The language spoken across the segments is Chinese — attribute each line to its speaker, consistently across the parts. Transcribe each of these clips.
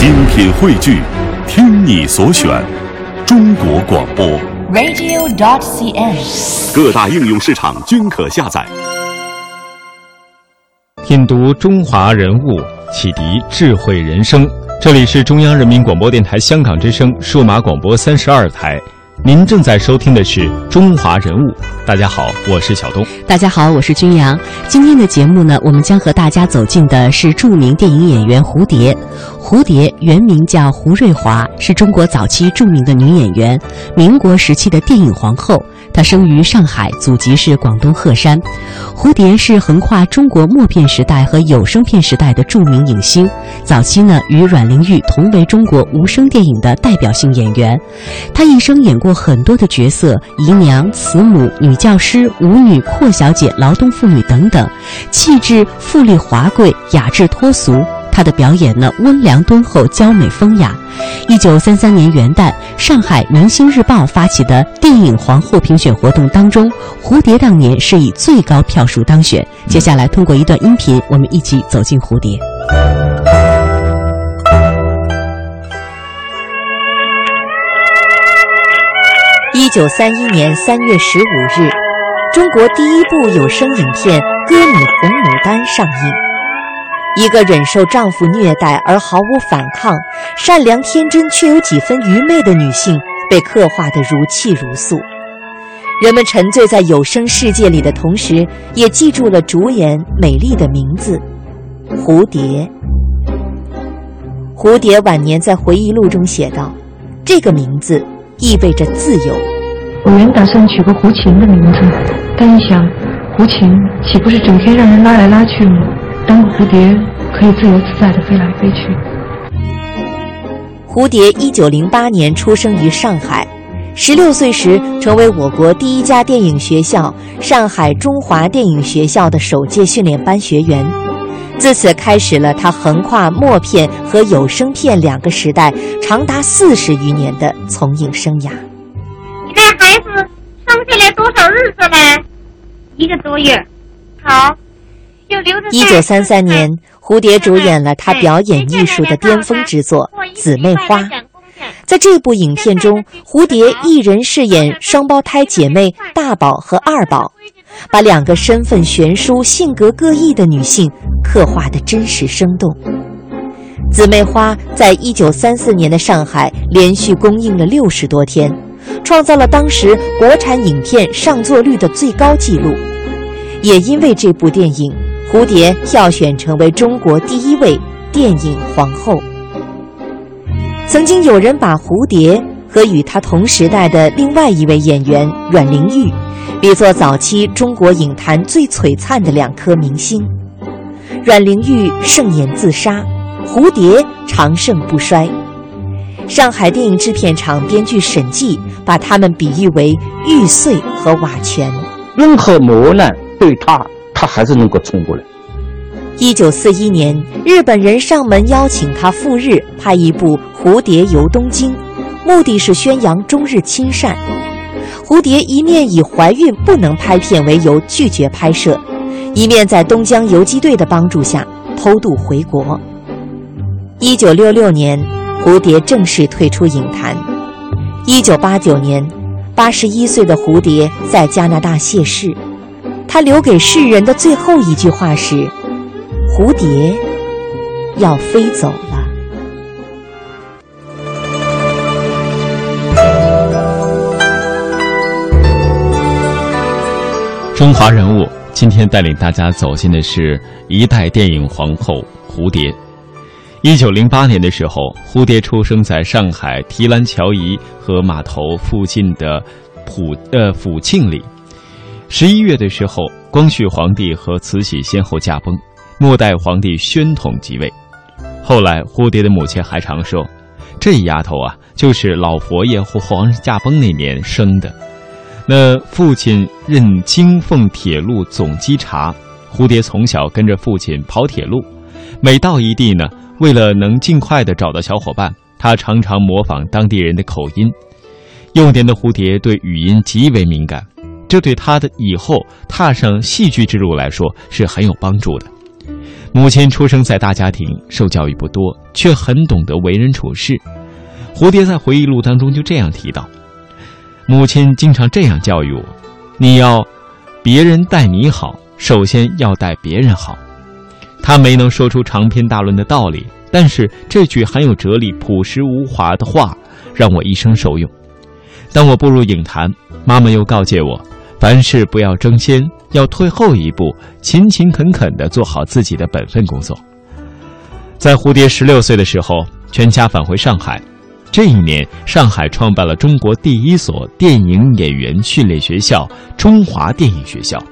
Speaker 1: 精品汇聚，听你所选，中国广播。
Speaker 2: radio.dot.cn，。
Speaker 1: 各大应用市场均可下载。
Speaker 3: 品读中华人物，启迪智慧人生。这里是中央人民广播电台香港之声数码广播三十二台，您正在收听的是《中华人物》。大家好，我是小东。
Speaker 4: 大家好，我是君阳。今天的节目呢，我们将和大家走进的是著名电影演员蝴蝶。蝴蝶原名叫胡瑞华，是中国早期著名的女演员，民国时期的电影皇后。她生于上海，祖籍是广东鹤山。蝴蝶是横跨中国默片时代和有声片时代的著名影星，早期呢与阮玲玉同为中国无声电影的代表性演员。她一生演过很多的角色，姨娘、慈母、女教师、舞女、阔小姐、劳动妇女等等，气质富丽华贵，雅致脱俗。她的表演呢温良敦厚，娇美风雅。一九三三年元旦，上海《明星日报》发起的电影皇后评选活动当中，蝴蝶当年是以最高票数当选。接下来通过一段音频，我们一起走进蝴蝶。
Speaker 5: 一九三一年三月十五日，中国第一部有声影片《歌女红牡丹》上映。一个忍受丈夫虐待而毫无反抗、善良天真却有几分愚昧的女性，被刻画得如泣如诉。人们沉醉在有声世界里的同时，也记住了主演美丽的名字——蝴蝶。蝴蝶晚年在回忆录中写道：“这个名字意味着自由。”
Speaker 6: 我原打算取个胡琴的名字，但一想，胡琴岂不是整天让人拉来拉去吗？当个蝴蝶可以自由自在地飞来飞去。
Speaker 5: 蝴蝶一九零八年出生于上海，十六岁时成为我国第一家电影学校——上海中华电影学校的首届训练班学员。自此开始了他横跨默片和有声片两个时代，长达四十余年的从影生涯。
Speaker 7: 孩子生下来多少日子了？一个多月。好。
Speaker 5: 一九三三年，蝴蝶主演了她表演艺术的巅峰之作《姊妹花》。在这部影片中，蝴蝶一人饰演双胞胎姐妹大宝和二宝，把两个身份悬殊、性格各异的女性刻画的真实生动。《姊妹花》在一九三四年的上海连续公映了六十多天，创造了当时国产影片上座率的最高纪录。也因为这部电影。蝴蝶票选成为中国第一位电影皇后。曾经有人把蝴蝶和与她同时代的另外一位演员阮玲玉比作早期中国影坛最璀璨的两颗明星。阮玲玉盛年自杀，蝴蝶长盛不衰。上海电影制片厂编剧沈季把他们比喻为玉碎和瓦全。
Speaker 8: 任何磨难对他。他还是能够冲过来。
Speaker 5: 一九四一年，日本人上门邀请他赴日拍一部《蝴蝶游东京》，目的是宣扬中日亲善。蝴蝶一面以怀孕不能拍片为由拒绝拍摄，一面在东江游击队的帮助下偷渡回国。一九六六年，蝴蝶正式退出影坛。一九八九年，八十一岁的蝴蝶在加拿大谢世。他留给世人的最后一句话是：“蝴蝶要飞走了。”
Speaker 3: 中华人物今天带领大家走进的是一代电影皇后蝴蝶。一九零八年的时候，蝴蝶出生在上海提篮桥颐和码头附近的普呃抚庆里。十一月的时候，光绪皇帝和慈禧先后驾崩，末代皇帝宣统即位。后来，蝴蝶的母亲还常说：“这丫头啊，就是老佛爷或皇上驾崩那年生的。”那父亲任京凤铁路总稽查，蝴蝶从小跟着父亲跑铁路，每到一地呢，为了能尽快的找到小伙伴，他常常模仿当地人的口音。幼年的蝴蝶对语音极为敏感。这对他的以后踏上戏剧之路来说是很有帮助的。母亲出生在大家庭，受教育不多，却很懂得为人处事。蝴蝶在回忆录当中就这样提到：母亲经常这样教育我，你要别人待你好，首先要待别人好。他没能说出长篇大论的道理，但是这句含有哲理、朴实无华的话，让我一生受用。当我步入影坛，妈妈又告诫我，凡事不要争先。要退后一步，勤勤恳恳地做好自己的本分工作。在蝴蝶十六岁的时候，全家返回上海。这一年，上海创办了中国第一所电影演员训练学校——中华电影学校。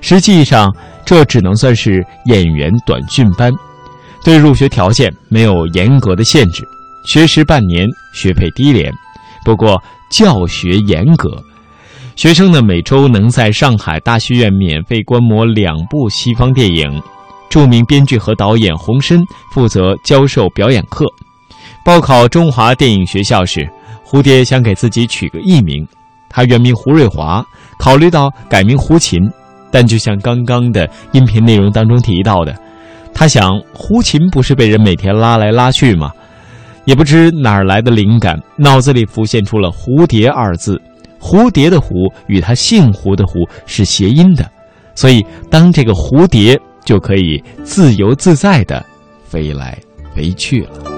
Speaker 3: 实际上，这只能算是演员短训班，对入学条件没有严格的限制，学时半年，学费低廉，不过教学严格。学生呢，每周能在上海大剧院免费观摩两部西方电影。著名编剧和导演洪深负责教授表演课。报考中华电影学校时，蝴蝶想给自己取个艺名，他原名胡瑞华，考虑到改名胡琴，但就像刚刚的音频内容当中提到的，他想胡琴不是被人每天拉来拉去吗？也不知哪儿来的灵感，脑子里浮现出了“蝴蝶”二字。蝴蝶的“蝴”与他姓胡的“胡”是谐音的，所以当这个蝴蝶就可以自由自在的飞来飞去了。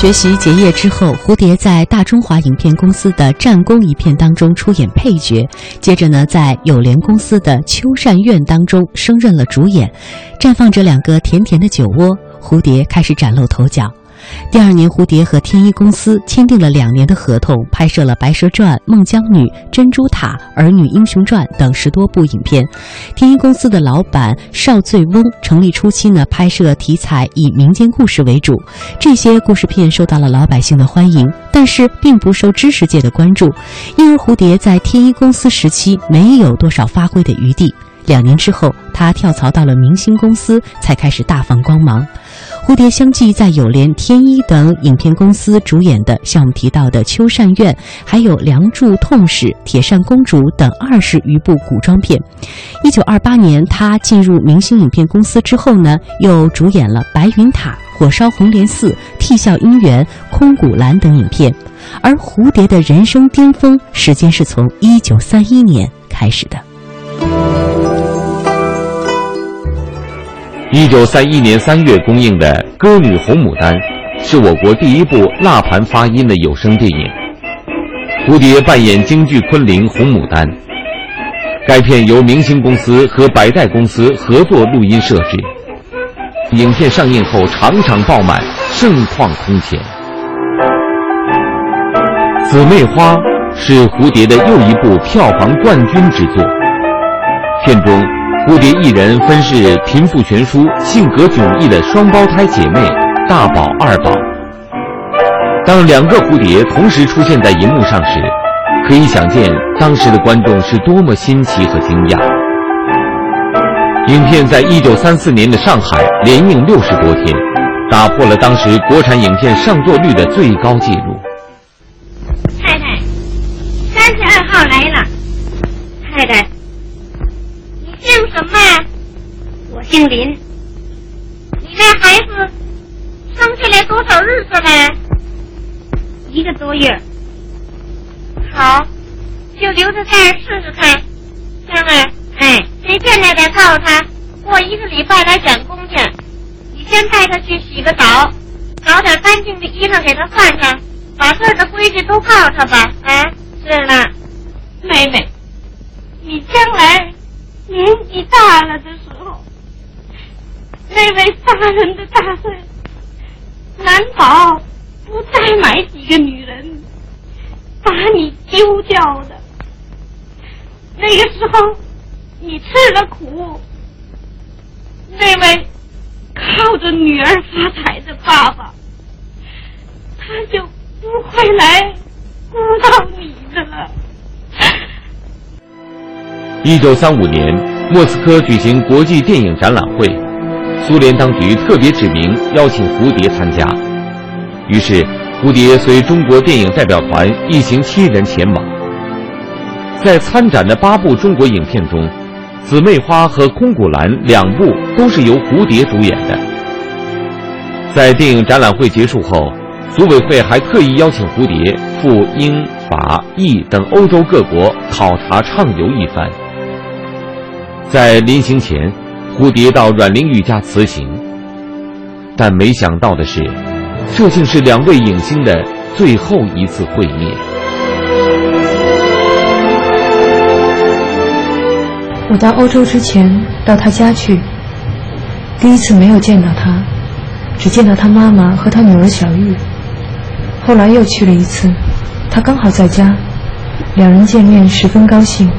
Speaker 4: 学习结业之后，蝴蝶在大中华影片公司的《战功》一片当中出演配角，接着呢，在友联公司的《秋善院》当中升任了主演，绽放着两个甜甜的酒窝，蝴蝶开始崭露头角。第二年，蝴蝶和天一公司签订了两年的合同，拍摄了《白蛇传》《孟姜女》《珍珠塔》《儿女英雄传》等十多部影片。天一公司的老板邵醉翁成立初期呢，拍摄题材以民间故事为主，这些故事片受到了老百姓的欢迎，但是并不受知识界的关注，因而蝴蝶在天一公司时期没有多少发挥的余地。两年之后，他跳槽到了明星公司，才开始大放光芒。蝴蝶相继在友联、天一等影片公司主演的，像我们提到的《秋善院》，还有《梁祝痛史》《铁扇公主》等二十余部古装片。一九二八年，他进入明星影片公司之后呢，又主演了《白云塔》《火烧红莲寺》《替笑姻缘》《空谷兰》等影片。而蝴蝶的人生巅峰时间是从一九三一年开始的。
Speaker 8: 一九三一年三月公映的《歌女红牡丹》，是我国第一部蜡盘发音的有声电影。蝴蝶扮演京剧昆凌红牡丹。该片由明星公司和百代公司合作录音摄制。影片上映后场场爆满，盛况空前。《姊妹花》是蝴蝶的又一部票房冠军之作。片中。蝴蝶一人分饰贫富悬殊、性格迥异的双胞胎姐妹大宝、二宝。当两个蝴蝶同时出现在银幕上时，可以想见当时的观众是多么新奇和惊讶。影片在一九三四年的上海连映六十多天，打破了当时国产影片上座率的最高纪录。
Speaker 7: 太太，三十二号来了。太太。姓什么？我姓林。你这孩子生下来多少日子了？一个多月。好，就留在这儿试试看。香儿，哎，谁见来再告诉他，过一个礼拜来转工去。你先带他去洗个澡，找点干净的衣裳给他换上，把这儿的规矩都告诉他吧。啊，是了，妹妹，你将来。年纪大了的时候，那位杀人的大帅，难保不再买几个女人把你丢掉的。那个时候，你吃了苦，那位靠着女儿发财的爸爸，他就不会来顾到你的了。
Speaker 8: 一九三五年，莫斯科举行国际电影展览会，苏联当局特别指明邀请蝴蝶参加，于是蝴蝶随中国电影代表团一行七人前往。在参展的八部中国影片中，《姊妹花》和《空谷兰》两部都是由蝴蝶主演的。在电影展览会结束后，组委会还特意邀请蝴蝶赴英、法、意等欧洲各国考察畅游一番。在临行前，蝴蝶到阮玲玉家辞行，但没想到的是，这竟是两位影星的最后一次会面。
Speaker 6: 我到欧洲之前到他家去，第一次没有见到他，只见到他妈妈和他女儿小玉。后来又去了一次，他刚好在家，两人见面十分高兴。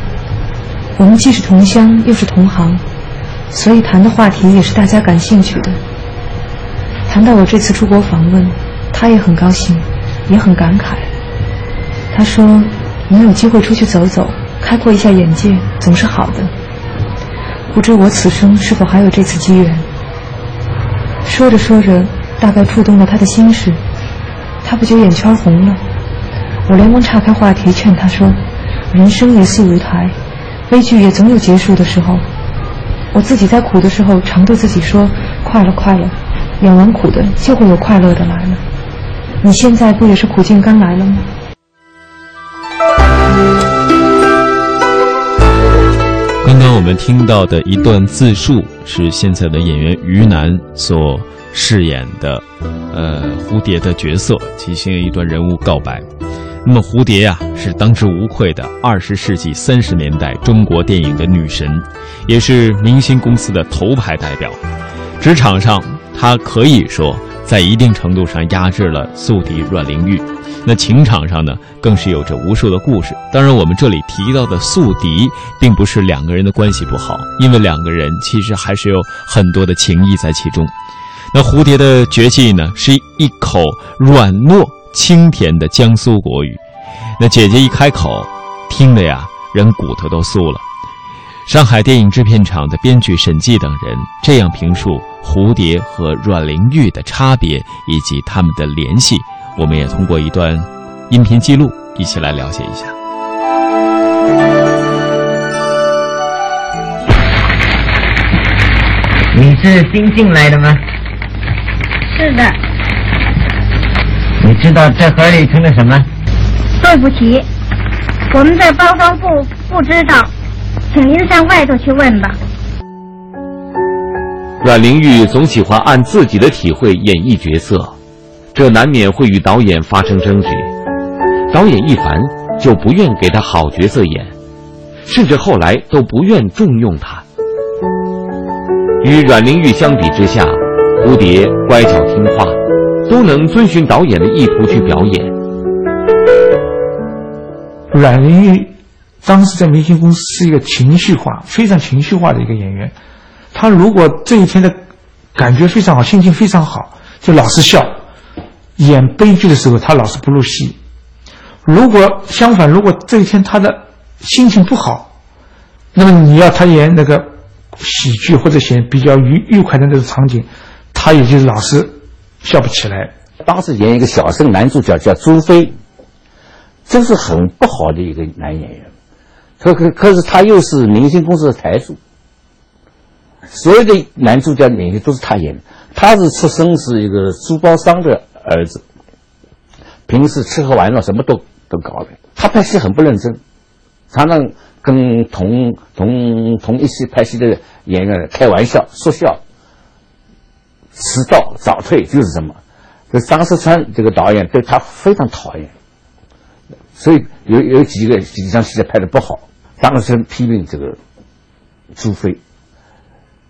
Speaker 6: 我们既是同乡又是同行，所以谈的话题也是大家感兴趣的。谈到我这次出国访问，他也很高兴，也很感慨。他说：“能有机会出去走走，开阔一下眼界，总是好的。不知我此生是否还有这次机缘？”说着说着，大概触动了他的心事，他不久眼圈红了。我连忙岔开话题，劝他说：“人生也似舞台。”悲剧也总有结束的时候。我自己在苦的时候，常对自己说：“快了，快了，演完苦的就会有快乐的来了。”你现在不也是苦尽甘来了吗？
Speaker 3: 刚刚我们听到的一段自述，是现在的演员于南所饰演的，呃，蝴蝶的角色，进行一段人物告白。那么蝴蝶呀，是当之无愧的二十世纪三十年代中国电影的女神，也是明星公司的头牌代表。职场上，她可以说在一定程度上压制了宿敌阮玲玉；那情场上呢，更是有着无数的故事。当然，我们这里提到的宿敌，并不是两个人的关系不好，因为两个人其实还是有很多的情谊在其中。那蝴蝶的绝技呢，是一口软糯。清甜的江苏国语，那姐姐一开口，听的呀，人骨头都酥了。上海电影制片厂的编剧沈季等人这样评述蝴蝶和阮玲玉的差别以及他们的联系，我们也通过一段音频记录一起来了解一下。
Speaker 2: 你是新进来的吗？
Speaker 7: 是的。
Speaker 2: 你知道这盒里存的什么？
Speaker 7: 对不起，我们在包装部不知道，请您上外头去问吧。
Speaker 8: 阮玲玉总喜欢按自己的体会演绎角色，这难免会与导演发生争执。导演一烦就不愿给他好角色演，甚至后来都不愿重用他。与阮玲玉相比之下，蝴蝶乖巧听话。都能遵循导演的意图去表演。
Speaker 9: 阮玲玉当时在明星公司是一个情绪化、非常情绪化的一个演员。她如果这一天的感觉非常好，心情非常好，就老是笑；演悲剧的时候，她老是不入戏。如果相反，如果这一天她的心情不好，那么你要她演那个喜剧或者演比较愉愉快的那种场景，她也就是老是。笑不起来。
Speaker 10: 当时演一个小生男主角叫朱飞，这是很不好的一个男演员。可可可是他又是明星公司的台柱，所有的男主角演员都是他演的。他是出生是一个珠宝商的儿子，平时吃喝玩乐什么都都搞的。他拍戏很不认真，常常跟同同同一起拍戏的演员开玩笑说笑。迟到早退就是什么？这张石川这个导演对他非常讨厌，所以有有几个几场戏拍的不好，张石川批评这个朱飞，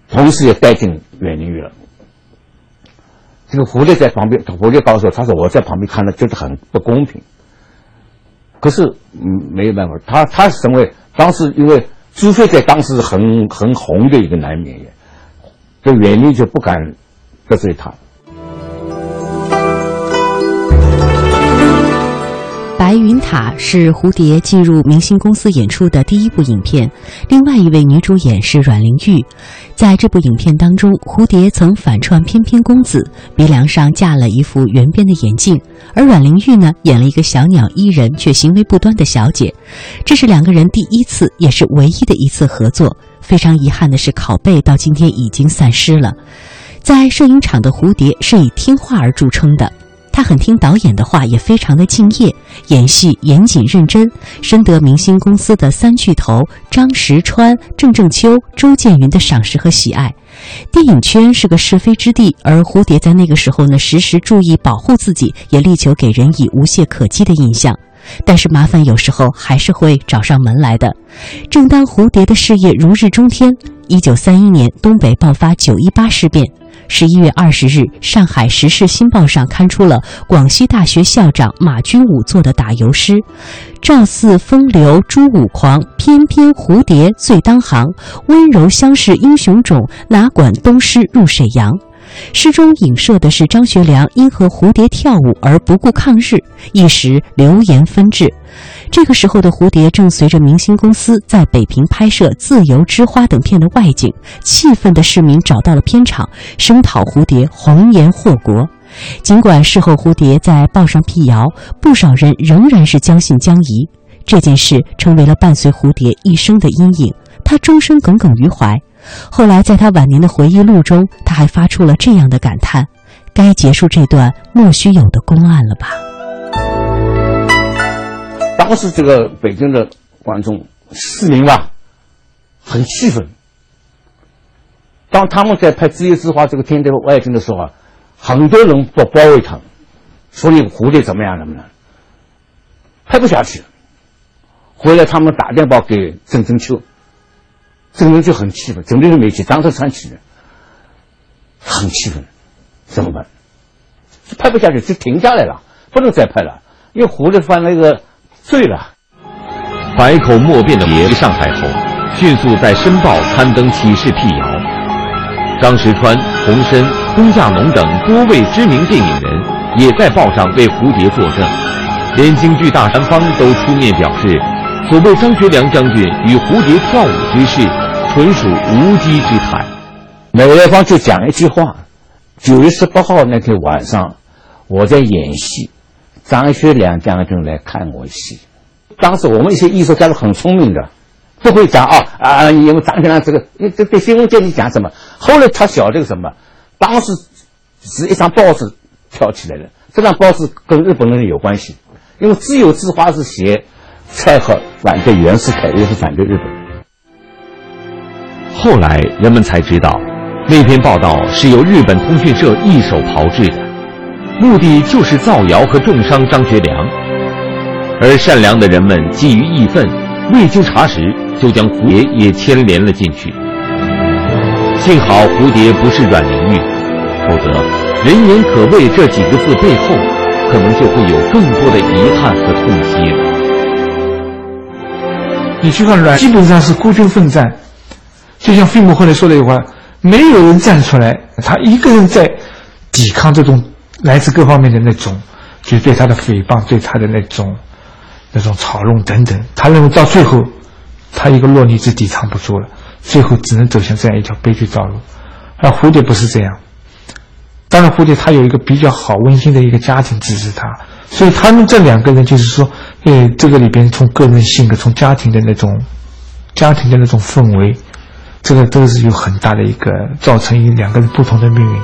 Speaker 10: 同时也带进阮玲玉了。这个狐狸在旁边，蝴蝶告诉我，他说我在旁边看了觉得很不公平。可是嗯没有办法，他他成为当时因为朱飞在当时很很红的一个男演员，这袁立就不敢得罪他。
Speaker 4: 白云塔是蝴蝶进入明星公司演出的第一部影片，另外一位女主演是阮玲玉。在这部影片当中，蝴蝶曾反串翩翩公子，鼻梁上架了一副圆边的眼镜，而阮玲玉呢，演了一个小鸟依人却行为不端的小姐。这是两个人第一次，也是唯一的一次合作。非常遗憾的是，拷贝到今天已经散失了。在摄影厂的蝴蝶是以听话而著称的。他很听导演的话，也非常的敬业，演戏严谨认真，深得明星公司的三巨头张石川、郑正秋、周建云的赏识和喜爱。电影圈是个是非之地，而蝴蝶在那个时候呢，时时注意保护自己，也力求给人以无懈可击的印象。但是麻烦有时候还是会找上门来的。正当蝴蝶的事业如日中天，一九三一年东北爆发九一八事变。十一月二十日，上海《时事新报》上刊出了广西大学校长马君武作的打油诗：“赵四风流朱五狂，翩翩蝴蝶最当行。温柔乡试英雄冢，哪管东施入沈阳。”诗中影射的是张学良因和蝴蝶跳舞而不顾抗日，一时流言纷至。这个时候的蝴蝶正随着明星公司在北平拍摄《自由之花》等片的外景，气愤的市民找到了片场，声讨蝴蝶红颜祸国。尽管事后蝴蝶在报上辟谣，不少人仍然是将信将疑。这件事成为了伴随蝴蝶一生的阴影，他终生耿耿于怀。后来在他晚年的回忆录中，他还发出了这样的感叹：“该结束这段莫须有的公案了吧。”
Speaker 10: 当时这个北京的观众市民吧，很气愤。当他们在拍《自由之花》这个片的外景的时候啊，很多人都包围他，说你蝴蝶怎么样怎么样，拍不下去。回来他们打电报给郑正秋，郑正秋很气愤，郑正秋没去，张德川去了，很气愤，怎么办？拍不下去就停下来了，不能再拍了，因为蝴蝶犯了一个。醉了，
Speaker 8: 百口莫辩的别上台后，迅速在《申报》刊登启事辟谣。张石川、洪深、龚稼农等多位知名电影人也在报上为蝴蝶作证，连京剧大山方都出面表示，所谓张学良将军与蝴蝶跳舞之事，纯属无稽之谈。
Speaker 10: 梅兰芳就讲一句话：九月十八号那天晚上，我在演戏。张学良将军来看我戏，当时我们一些艺术家是很聪明的，不会讲啊啊，因为张学良这个，这对新闻界里讲什么？后来他晓得什么？当时是一张报纸跳起来的，这张报纸跟日本人有关系，因为自由之花是写蔡和反对袁世凯，又是反对日本。
Speaker 8: 后来人们才知道，那篇报道是由日本通讯社一手炮制的。目的就是造谣和重伤张学良，而善良的人们基于义愤，未经查实就将蝴蝶也牵连了进去。幸好蝴蝶不是阮玲玉，否则“人言可畏”这几个字背后，可能就会有更多的遗憾和痛惜了。
Speaker 9: 你去看阮，基本上是孤军奋战，就像费穆后来说的一句话：“没有人站出来，他一个人在抵抗这种。”来自各方面的那种，就是对他的诽谤，对他的那种那种嘲弄等等，他认为到最后，他一个弱女子抵抗不住了，最后只能走向这样一条悲剧道路。而蝴蝶不是这样，当然蝴蝶他有一个比较好温馨的一个家庭支持他，所以他们这两个人就是说，呃，这个里边从个人性格，从家庭的那种家庭的那种氛围，这个都是有很大的一个造成一两个人不同的命运。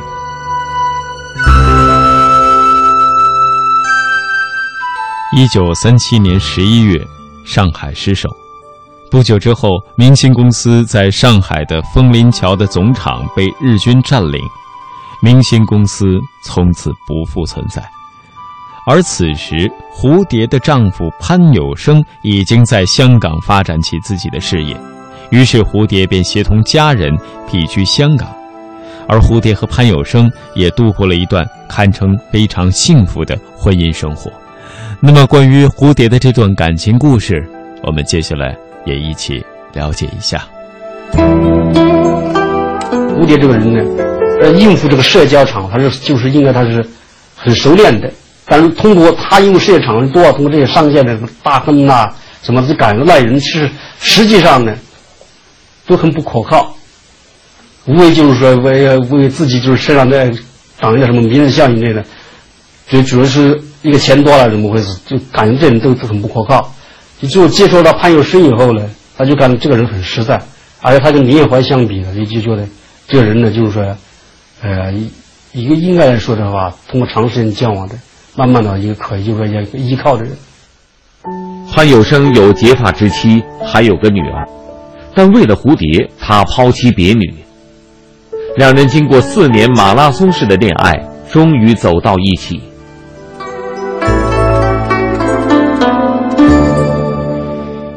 Speaker 3: 一九三七年十一月，上海失守。不久之后，明星公司在上海的枫林桥的总厂被日军占领，明星公司从此不复存在。而此时，蝴蝶的丈夫潘有生已经在香港发展起自己的事业，于是蝴蝶便协同家人避居香港。而蝴蝶和潘有生也度过了一段堪称非常幸福的婚姻生活。那么，关于蝴蝶的这段感情故事，我们接下来也一起了解一下。
Speaker 11: 蝴蝶这个人呢，呃，应付这个社交场，他是就是应该他是很熟练的。但是通过他因为社交场多，通过这些上线的大亨呐，什么这感赖人，其实实际上呢，都很不可靠。无非就是说为为自己就是身上在挡一个什么名人效应类的，就主要是一个钱多了怎么回事？就感觉这人都都很不可靠。就最后接触到潘有生以后呢，他就感觉这个人很实在，而且他跟林业怀相比呢，也就觉得这个人呢，就是说，呃，一个应该来说的话，通过长时间交往的，慢慢的一个可以就说一个依靠的人。
Speaker 8: 潘有生有结发之妻，还有个女儿，但为了蝴蝶，他抛妻别女。两人经过四年马拉松式的恋爱，终于走到一起。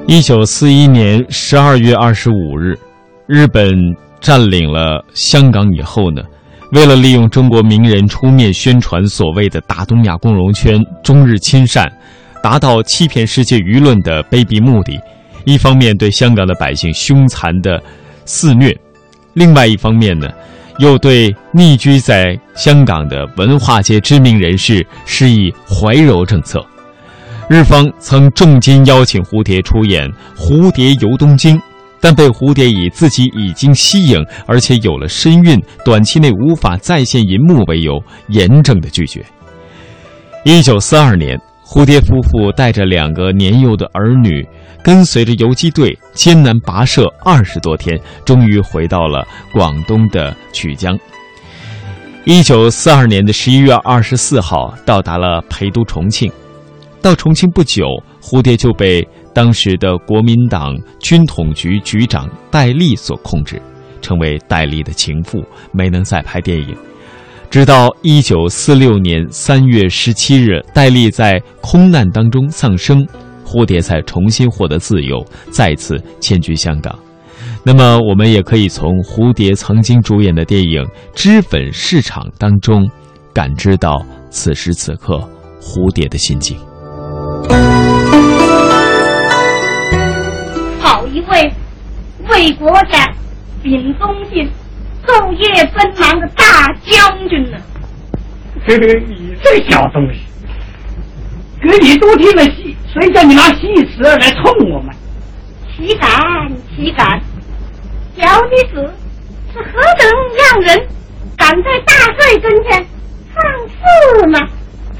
Speaker 3: 一九四一年十二月二十五日，日本占领了香港以后呢，为了利用中国名人出面宣传所谓的大东亚共荣圈、中日亲善，达到欺骗世界舆论的卑鄙目的，一方面对香港的百姓凶残的肆虐。另外一方面呢，又对匿居在香港的文化界知名人士施以怀柔政策。日方曾重金邀请蝴蝶出演《蝴蝶游东京》，但被蝴蝶以自己已经息影，而且有了身孕，短期内无法再现银幕为由，严正的拒绝。一九四二年，蝴蝶夫妇带着两个年幼的儿女。跟随着游击队艰难跋涉二十多天，终于回到了广东的曲江。一九四二年的十一月二十四号，到达了陪都重庆。到重庆不久，蝴蝶就被当时的国民党军统局局长戴笠所控制，成为戴笠的情妇，没能再拍电影。直到一九四六年三月十七日，戴笠在空难当中丧生。蝴蝶才重新获得自由，再次迁居香港。那么，我们也可以从蝴蝶曾经主演的电影《脂粉市场》当中，感知到此时此刻蝴蝶的心境。
Speaker 7: 好一位为国家秉忠心、昼夜奔忙的大将军呢！
Speaker 2: 嘿嘿，你这个小东西，给你多听了戏。谁叫你拿戏词来冲我们？
Speaker 7: 岂敢岂敢！小女子是何等让人，敢在大帅跟前放肆呢？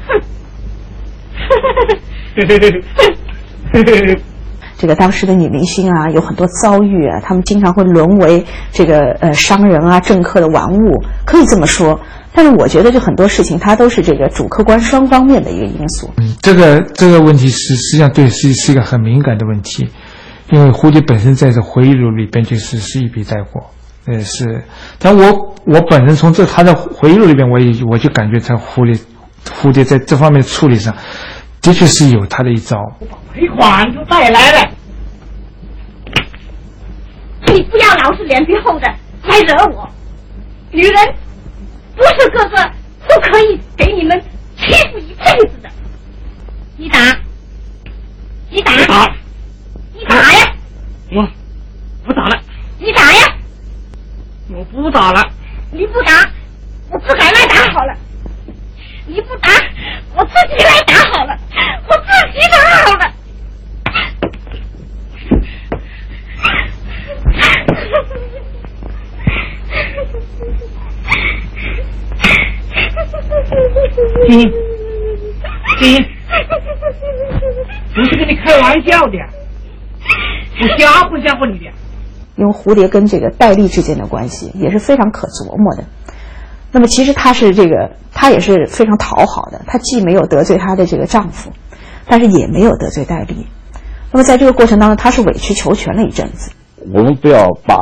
Speaker 12: 哼！这个当时的女明星啊，有很多遭遇啊，她们经常会沦为这个呃商人啊、政客的玩物，可以这么说。但是我觉得，就很多事情，它都是这个主客观双方面的一个因素。
Speaker 9: 嗯，这个这个问题是实际上对是是一个很敏感的问题，因为蝴蝶本身在这回忆录里边就是是一笔带过，呃是。但我我本人从这他的回忆录里边，我也我就感觉他蝴蝶蝴蝶在这方面处理上，的确是有他的一招。
Speaker 2: 我把赔款都带来了，
Speaker 7: 你不要老是脸皮厚的来惹我，女人。不是个个都可以给你们欺负一辈子的。你打，你打，你打呀！
Speaker 2: 我不打了。
Speaker 7: 你打呀！
Speaker 2: 我不打了。
Speaker 7: 你不打，我自个来打好了。你不打，我自己来打好了。我自己打好了。
Speaker 2: 金金，不是跟你开玩笑的，我吓唬吓唬你的。
Speaker 12: 因为蝴蝶跟这个戴笠之间的关系也是非常可琢磨的。那么其实她是这个，她也是非常讨好的。她既没有得罪她的这个丈夫，但是也没有得罪戴笠。那么在这个过程当中，她是委曲求全了一阵子。
Speaker 10: 我们不要把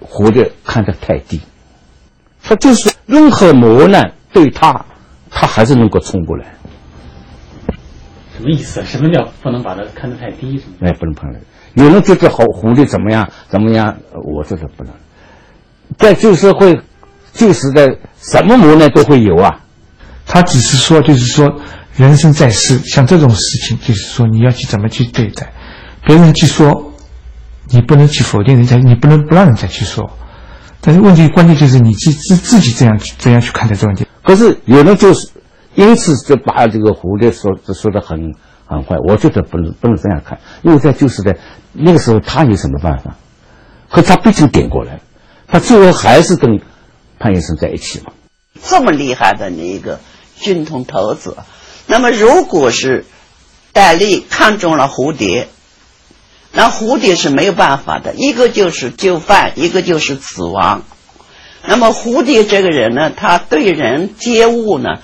Speaker 10: 活着看得太低。他就是任何磨难对他，他还是能够冲过来。
Speaker 13: 什么意思？什么叫不能把它看得太低？
Speaker 10: 哎，不能碰了。有人觉得好狐狸怎么样？怎么样？我这是不能。在旧社会、旧时代，什么磨难都会有啊。
Speaker 9: 他只是说，就是说，人生在世，像这种事情，就是说你要去怎么去对待，别人去说，你不能去否定人家，你不能不让人家去说。但是问题关键就是你自自自己这样这样去看待这个问题。
Speaker 10: 可是有人就是因此就把这个蝴蝶说说的很很坏，我觉得不能不能这样看，因为在旧时代那个时候他有什么办法？可他毕竟点过来，他最后还是跟潘医生在一起嘛。
Speaker 14: 这么厉害的那一个军统头子，那么如果是戴笠看中了蝴蝶。那蝴蝶是没有办法的，一个就是就范，一个就是死亡。那么蝴蝶这个人呢，他对人接物呢，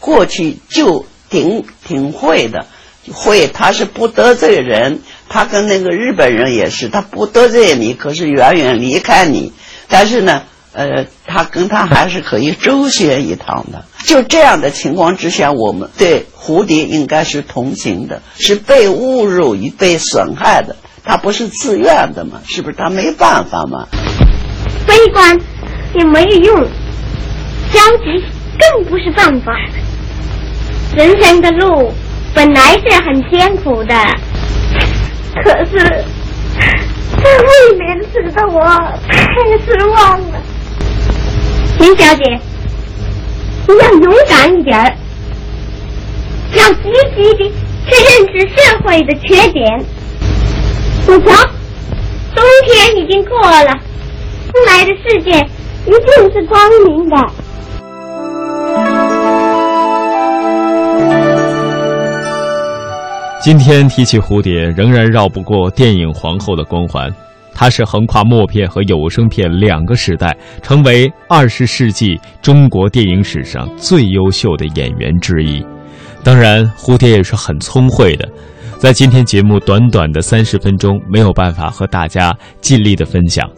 Speaker 14: 过去就挺挺会的，会他是不得罪人，他跟那个日本人也是，他不得罪你，可是远远离开你，但是呢。呃，他跟他还是可以周旋一趟的。就这样的情况之下，我们对蝴蝶应该是同情的，是被侮辱与被损害的。他不是自愿的嘛？是不是？他没办法嘛？
Speaker 7: 悲观也没有用，消极更不是办法。人生的路本来是很艰苦的，可是这未免使得我太失望了。林小姐，你要勇敢一点儿，要积极的去认识社会的缺点。你瞧，冬天已经过了，将来的世界一定是光明的。
Speaker 3: 今天提起蝴蝶，仍然绕不过电影皇后的光环。她是横跨默片和有声片两个时代，成为二十世纪中国电影史上最优秀的演员之一。当然，蝴蝶也是很聪慧的。在今天节目短短的三十分钟，没有办法和大家尽力的分享。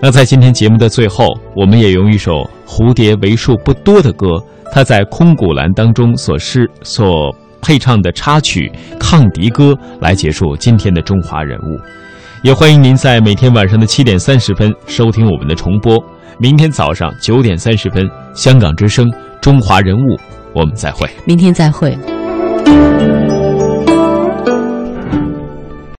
Speaker 3: 那在今天节目的最后，我们也用一首蝴蝶为数不多的歌，她在《空谷兰》当中所诗所配唱的插曲《抗敌歌》，来结束今天的中华人物。也欢迎您在每天晚上的七点三十分收听我们的重播。明天早上九点三十分，香港之声《中华人物》，我们再会。
Speaker 4: 明天再会。